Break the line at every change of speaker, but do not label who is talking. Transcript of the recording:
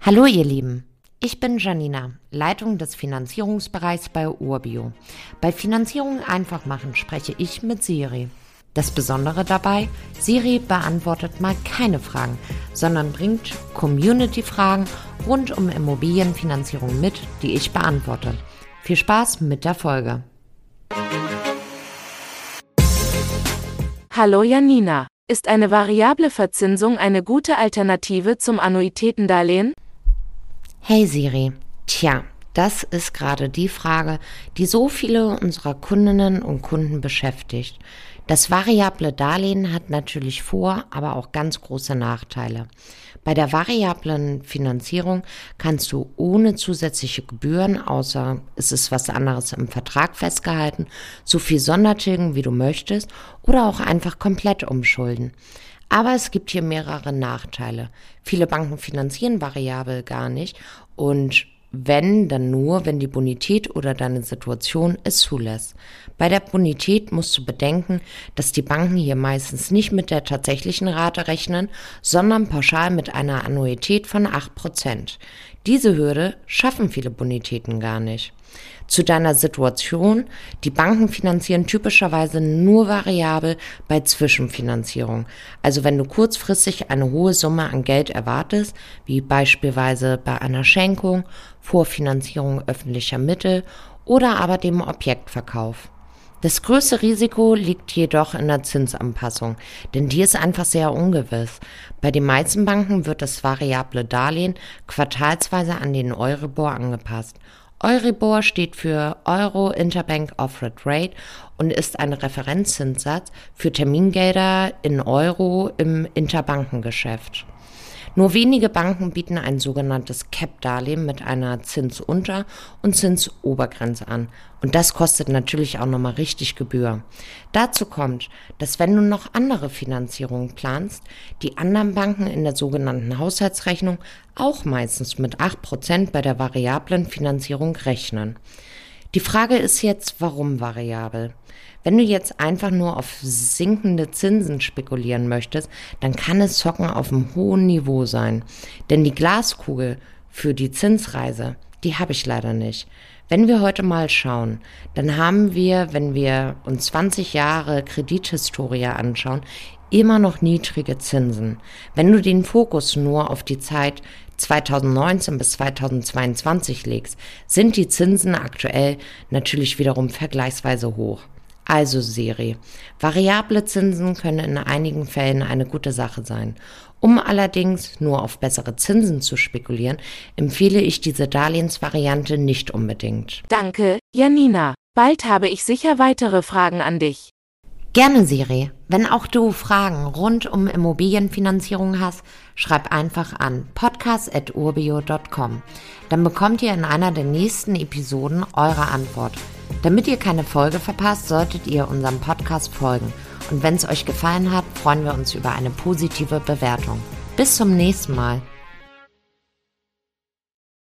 Hallo ihr Lieben, ich bin Janina, Leitung des Finanzierungsbereichs bei Urbio. Bei Finanzierung einfach machen spreche ich mit Siri. Das Besondere dabei, Siri beantwortet mal keine Fragen, sondern bringt Community-Fragen rund um Immobilienfinanzierung mit, die ich beantworte. Viel Spaß mit der Folge.
Hallo Janina, ist eine variable Verzinsung eine gute Alternative zum Annuitätendarlehen?
Hey Siri, tja, das ist gerade die Frage, die so viele unserer Kundinnen und Kunden beschäftigt. Das variable Darlehen hat natürlich Vor-, aber auch ganz große Nachteile. Bei der variablen Finanzierung kannst du ohne zusätzliche Gebühren, außer es ist was anderes im Vertrag festgehalten, so viel Sondertilgen, wie du möchtest, oder auch einfach komplett umschulden. Aber es gibt hier mehrere Nachteile. Viele Banken finanzieren variabel gar nicht und wenn, dann nur, wenn die Bonität oder deine Situation es zulässt. Bei der Bonität musst du bedenken, dass die Banken hier meistens nicht mit der tatsächlichen Rate rechnen, sondern pauschal mit einer Annuität von 8%. Diese Hürde schaffen viele Bonitäten gar nicht. Zu deiner Situation, die Banken finanzieren typischerweise nur variabel bei Zwischenfinanzierung. Also wenn du kurzfristig eine hohe Summe an Geld erwartest, wie beispielsweise bei einer Schenkung, Vorfinanzierung öffentlicher Mittel oder aber dem Objektverkauf. Das größte Risiko liegt jedoch in der Zinsanpassung, denn die ist einfach sehr ungewiss. Bei den meisten Banken wird das variable Darlehen quartalsweise an den Euribor angepasst. Euribor steht für Euro Interbank Offered Rate und ist ein Referenzzinssatz für Termingelder in Euro im Interbankengeschäft. Nur wenige Banken bieten ein sogenanntes Cap-Darlehen mit einer Zinsunter- und Zinsobergrenze an. Und das kostet natürlich auch nochmal richtig Gebühr. Dazu kommt, dass wenn du noch andere Finanzierungen planst, die anderen Banken in der sogenannten Haushaltsrechnung auch meistens mit 8% bei der variablen Finanzierung rechnen. Die Frage ist jetzt, warum variabel? Wenn du jetzt einfach nur auf sinkende Zinsen spekulieren möchtest, dann kann es Zocken auf einem hohen Niveau sein. Denn die Glaskugel für die Zinsreise, die habe ich leider nicht. Wenn wir heute mal schauen, dann haben wir, wenn wir uns 20 Jahre Kredithistorie anschauen, immer noch niedrige Zinsen. Wenn du den Fokus nur auf die Zeit 2019 bis 2022 legst, sind die Zinsen aktuell natürlich wiederum vergleichsweise hoch. Also Serie. Variable Zinsen können in einigen Fällen eine gute Sache sein. Um allerdings nur auf bessere Zinsen zu spekulieren, empfehle ich diese Darlehensvariante nicht unbedingt.
Danke, Janina. Bald habe ich sicher weitere Fragen an dich.
Gerne, Siri. Wenn auch du Fragen rund um Immobilienfinanzierung hast, schreib einfach an podcast.urbio.com. Dann bekommt ihr in einer der nächsten Episoden eure Antwort. Damit ihr keine Folge verpasst, solltet ihr unserem Podcast folgen. Und wenn es euch gefallen hat, freuen wir uns über eine positive Bewertung. Bis zum nächsten Mal.